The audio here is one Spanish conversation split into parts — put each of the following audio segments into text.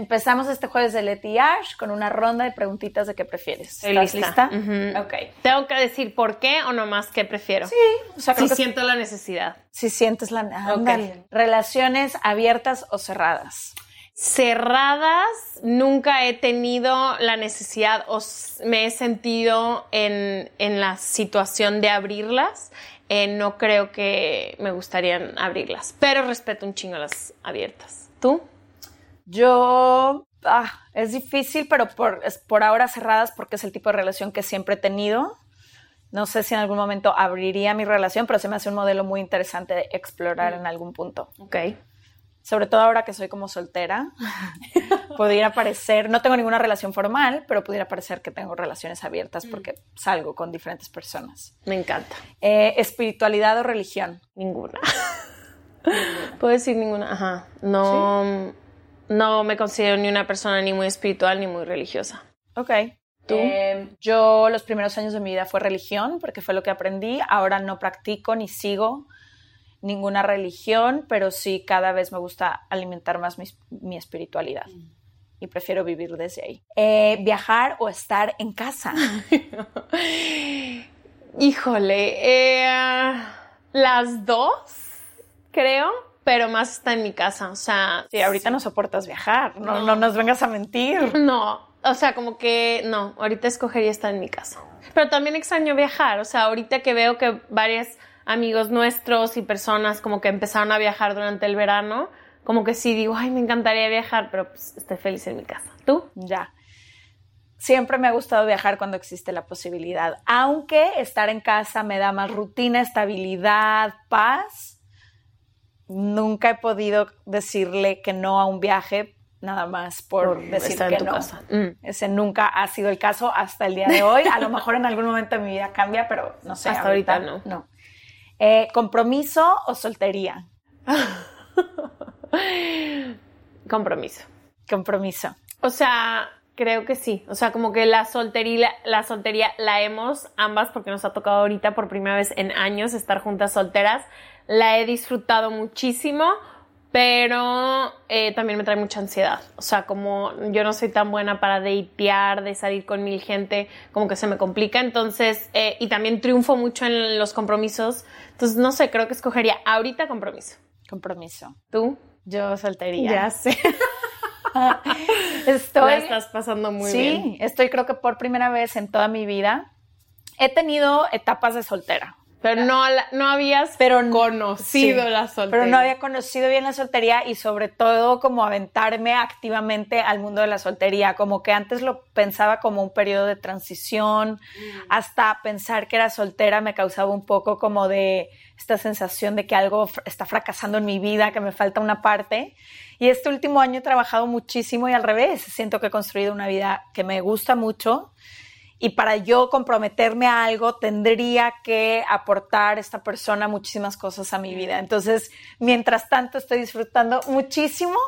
Empezamos este jueves de Leti Ash con una ronda de preguntitas de qué prefieres. ¿Estás lista? Ok. ¿Tengo que decir por qué o nomás qué prefiero? Sí, o sea, si siento la necesidad. Si sientes la ándale. Relaciones abiertas o cerradas. Cerradas, nunca he tenido la necesidad o me he sentido en, la situación de abrirlas. Eh, no creo que me gustaría abrirlas, pero respeto un chingo las abiertas. ¿Tú? Yo, ah, es difícil, pero por, por ahora cerradas porque es el tipo de relación que siempre he tenido. No sé si en algún momento abriría mi relación, pero se me hace un modelo muy interesante de explorar en algún punto. Ok. Sobre todo ahora que soy como soltera, pudiera parecer, no tengo ninguna relación formal, pero pudiera parecer que tengo relaciones abiertas mm. porque salgo con diferentes personas. Me encanta. Eh, ¿Espiritualidad o religión? Ninguna. Puedo decir ninguna, ajá. No no me considero ni una persona ni muy espiritual ni muy religiosa. Ok. ¿Tú? Eh, yo los primeros años de mi vida fue religión porque fue lo que aprendí. Ahora no practico ni sigo ninguna religión, pero sí cada vez me gusta alimentar más mi, espiritualidad. Y prefiero vivir desde ahí. Eh, ¿Viajar o estar en casa? Híjole, eh, las dos, creo pero más está en mi casa, o sea... Sí, ahorita no soportas viajar, no, no, nos vengas a mentir. No, o sea, como que no, ahorita escogería estar en mi casa. Pero también extraño viajar, o sea, ahorita que veo que varios amigos nuestros y personas como que empezaron a viajar durante el verano, como que sí digo, ay, me encantaría viajar, pero pues estoy feliz en mi casa. ¿Tú? Ya. Siempre me ha gustado viajar cuando existe la posibilidad, aunque estar en casa me da más rutina, estabilidad, paz nunca he podido decirle que no a un viaje nada más por, decir que no. Mm. Ese nunca ha sido el caso hasta el día de hoy. A lo mejor en algún momento de mi vida cambia, pero no sé. Hasta ahorita, no. No. Eh, ¿Compromiso o soltería? Compromiso. Compromiso. O sea, creo que sí. O sea, como que la soltería, la soltería la hemos ambas porque nos ha tocado ahorita por primera vez en años estar juntas solteras la he disfrutado muchísimo, pero eh, también me trae mucha ansiedad. O sea, como yo no soy tan buena para datear, de salir con mil gente, como que se me complica. Entonces, eh, y también triunfo mucho en los compromisos. Entonces, no sé, creo que escogería ahorita compromiso. Compromiso. ¿Tú? Yo soltería. Ya sé. estoy. La estás pasando muy bien. Sí, estoy creo que por primera vez en toda mi vida. He tenido etapas de soltera. Pero no, no habías pero, conocido la soltería. Pero no había conocido bien la soltería y sobre todo como aventarme activamente al mundo de la soltería. Como que antes lo pensaba como un periodo de transición, mm. hasta pensar que era soltera me causaba un poco como de esta sensación de que algo está fracasando en mi vida, que me falta una parte. Y este último año he trabajado muchísimo y al revés. Siento que he construido una vida que me gusta mucho y para yo comprometerme a algo tendría que aportar esta persona muchísimas cosas a mi vida. Entonces, mientras tanto, estoy disfrutando muchísimo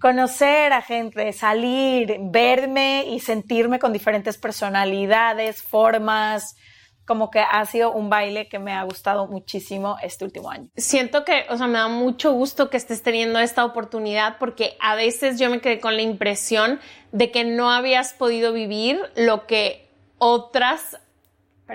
conocer a gente, salir, verme y sentirme con diferentes personalidades, formas, como que ha sido un baile que me ha gustado muchísimo este último año. Siento que, o sea, me da mucho gusto que estés teniendo esta oportunidad porque a veces yo me quedé con la impresión de que no habías podido vivir lo que otras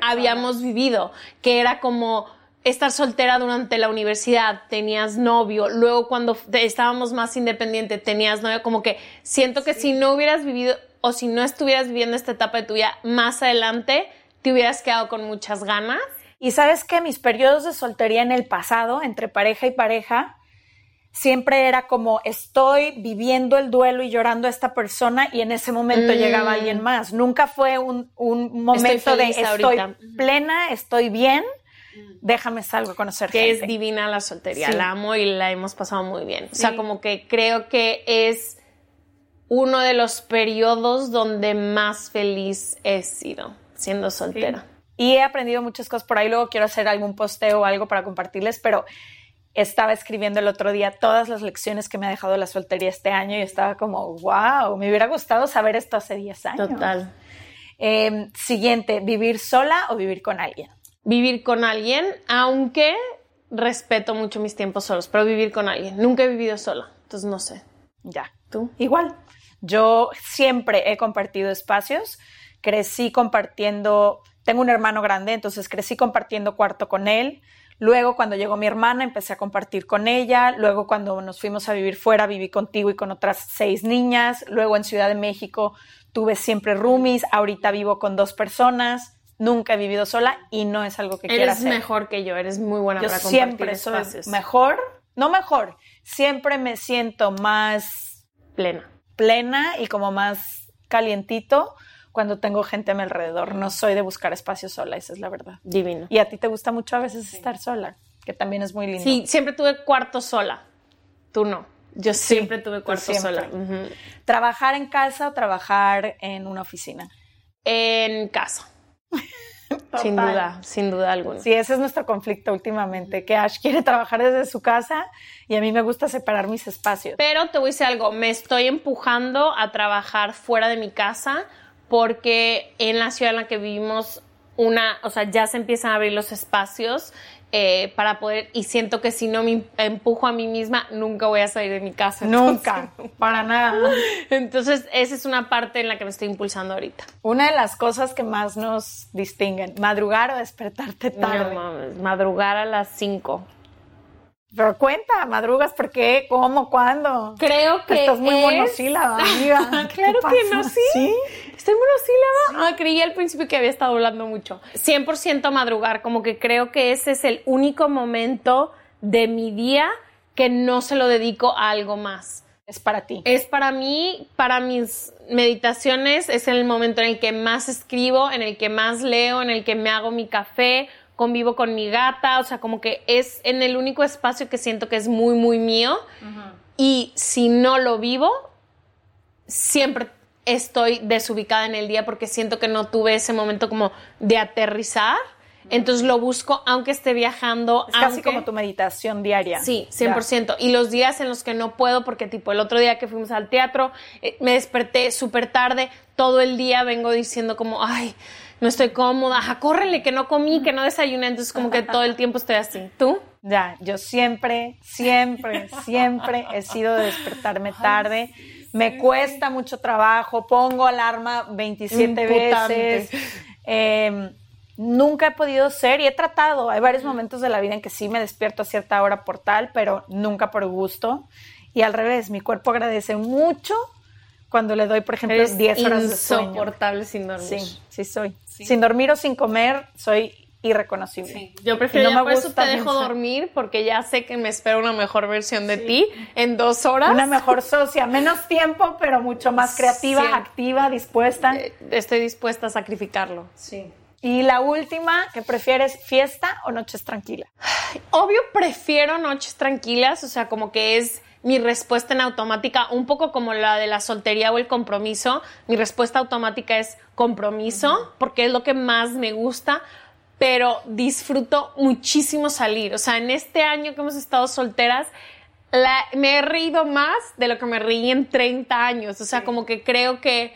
habíamos vivido, que era como estar soltera durante la universidad, tenías novio, luego cuando estábamos más independientes tenías novio, como que siento que si no hubieras vivido o si no estuvieras viviendo esta etapa de tu vida más adelante, te hubieras quedado con muchas ganas. Y sabes que mis periodos de soltería en el pasado, entre pareja y pareja, siempre era como estoy viviendo el duelo y llorando a esta persona y en ese momento llegaba alguien mm. más. Nunca fue un, momento de estoy plena, estoy bien, mm. déjame salgo a conocer que es divina la soltería, la amo y la hemos pasado muy bien. O sea, como que creo que es uno de los periodos donde más feliz he sido siendo soltera. Y he aprendido muchas cosas por ahí, luego quiero hacer algún posteo o algo para compartirles, pero estaba escribiendo el otro día todas las lecciones que me ha dejado la soltería este año y estaba como, wow, me hubiera gustado saber esto hace 10 años. Total. Eh, siguiente, ¿vivir sola o vivir con alguien? Vivir con alguien, aunque respeto mucho mis tiempos solos, pero vivir con alguien. Nunca he vivido sola, entonces no sé. Ya, tú. Igual. Yo siempre he compartido espacios, crecí compartiendo, tengo un hermano grande, entonces crecí compartiendo cuarto con él. Luego, cuando llegó mi hermana, empecé a compartir con ella. Luego, cuando nos fuimos a vivir fuera, viví contigo y con otras seis niñas. Luego, en Ciudad de México, tuve siempre roomies. Ahorita vivo con dos personas. Nunca he vivido sola y no es algo que quiera hacer. Eres mejor que yo, eres muy buena yo para compartir siempre soy espacios. mejor, no mejor, siempre me siento más plena. plena y como más calientito cuando tengo gente a mi alrededor. No soy de buscar espacio sola, esa es la verdad. Divino. Y a ti te gusta mucho a veces estar sola, que también es muy lindo. Sí, siempre tuve cuarto sola. Tú no. Yo siempre tuve cuarto siempre. sola. Ujú. ¿Trabajar en casa o trabajar en una oficina? En casa. Sin Total. duda, sin duda alguna. Sí, ese es nuestro conflicto últimamente, que Ash quiere trabajar desde su casa y a mí me gusta separar mis espacios. Pero te voy a decir algo, me estoy empujando a trabajar fuera de mi casa porque en la ciudad en la que vivimos una, o sea, ya se empiezan a abrir los espacios eh, para poder, y siento que si no me empujo a mí misma, nunca voy a salir de mi casa. Nunca, para nada. Entonces, esa es una parte en la que me estoy impulsando ahorita. Una de las cosas que más nos distinguen, madrugar o despertarte tarde. No mames, madrugar a las 5. Pero cuenta, madrugas, ¿por qué? ¿Cómo? ¿Cuándo? Creo que Estás muy es- monosílaba, amiga. ¿Qué claro que no, sí. ¿Sí? Estoy monosílaba. Ah, creí al principio que había estado hablando mucho. 100% madrugar, como que creo que ese es el único momento de mi día que no se lo dedico a algo más. Es para ti. Es para mí, para mis meditaciones, es el momento en el que más escribo, en el que más leo, en el que me hago mi café, convivo con mi gata, o sea, como que es en el único espacio que siento que es muy, muy mío. Y si no lo vivo, siempre estoy desubicada en el día porque siento que no tuve ese momento como de aterrizar. Entonces lo busco aunque esté viajando. Es casi como tu meditación diaria. Sí, 100%. Y los días en los que no puedo, porque tipo el otro día que fuimos al teatro, eh, me desperté súper tarde, todo el día vengo diciendo como, ay, no estoy cómoda, ajá, córrele, que no comí, que no desayuné, entonces como que todo el tiempo estoy así. ¿Tú? Ya, yo siempre, siempre, siempre he sido de despertarme tarde. Me cuesta mucho trabajo, pongo alarma 27 Imputante. veces. Eh, nunca he podido ser y he tratado. Hay varios momentos de la vida en que sí me despierto a cierta hora por tal, pero nunca por gusto. Y al revés, mi cuerpo agradece mucho cuando le doy, por ejemplo, Eres 10 horas de sueño. insoportable sin dormir. Sí, sí soy. Sin dormir o sin comer, soy irreconocible. Yo prefiero, no ya me por eso gusta te dejo pensar. dormir, porque ya sé que me espera una mejor versión de ti en dos horas. Una mejor socia, menos tiempo, pero mucho más creativa, Sí. activa, dispuesta. Eh, Estoy dispuesta a sacrificarlo. Sí. Y la última, ¿qué prefieres, fiesta o noches tranquilas? Obvio, prefiero noches tranquilas, o sea, como que es mi respuesta en automática, un poco como la de la soltería o el compromiso. Mi respuesta automática es compromiso, porque es lo que más me gusta, pero disfruto muchísimo salir. O sea, en este año que hemos estado solteras, la- me he reído más de lo que me reí en 30 años. O sea, como que creo que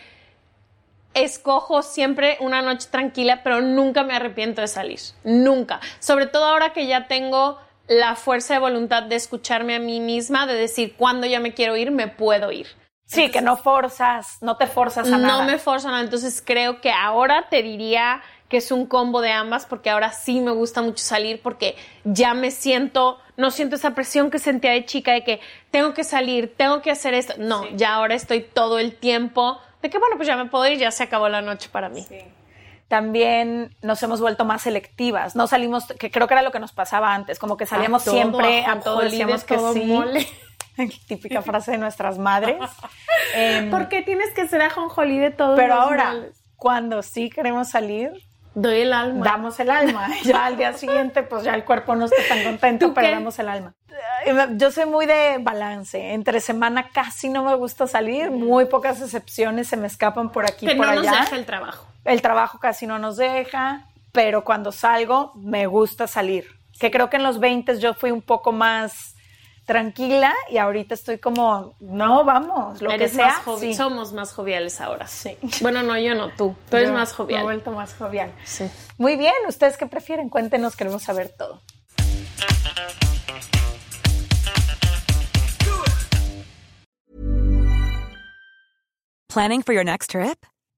escojo siempre una noche tranquila, pero nunca me arrepiento de salir. Nunca. Sobre todo ahora que ya tengo la fuerza de voluntad de escucharme a mí misma, de decir cuándo ya me quiero ir, me puedo ir. Sí, que no forzas, no te forzas a nada. No me forzo nada. Entonces creo que ahora te diría que es un combo de ambas porque ahora sí me gusta mucho salir porque ya me siento, no siento esa presión que sentía de chica de que tengo que salir, tengo que hacer esto. No, ya ahora estoy todo el tiempo de que bueno, pues ya me puedo ir, ya se acabó la noche para mí. También nos hemos vuelto más selectivas. No salimos, que creo que era lo que nos pasaba antes, como que salíamos A siempre a a todo, decíamos de que todo sí. mole. Típica frase de nuestras madres. Em, ¿Por qué tienes que ser ajonjolí de todo? pero ahora, cuando sí queremos salir, doy el alma. damos el alma. Ya al día siguiente, pues ya el cuerpo no está tan contento, ¿Tú pero qué? damos el alma. Eh, Yo soy muy de balance. Entre semana casi no me gusta salir. Muy pocas excepciones se me escapan por aquí que por no nos allá. deja el trabajo. El trabajo casi no nos deja, pero cuando salgo me gusta salir. Que creo que en los 20 yo fui un poco más tranquila y ahorita estoy como, no, vamos, lo que sea. Somos más joviales ahora. Sí. Bueno, no, yo no, tú. Tú eres más jovial. Me he vuelto más jovial. Sí. Muy bien, ¿ustedes qué prefieren? Cuéntenos, queremos saber todo. Planning for your next trip?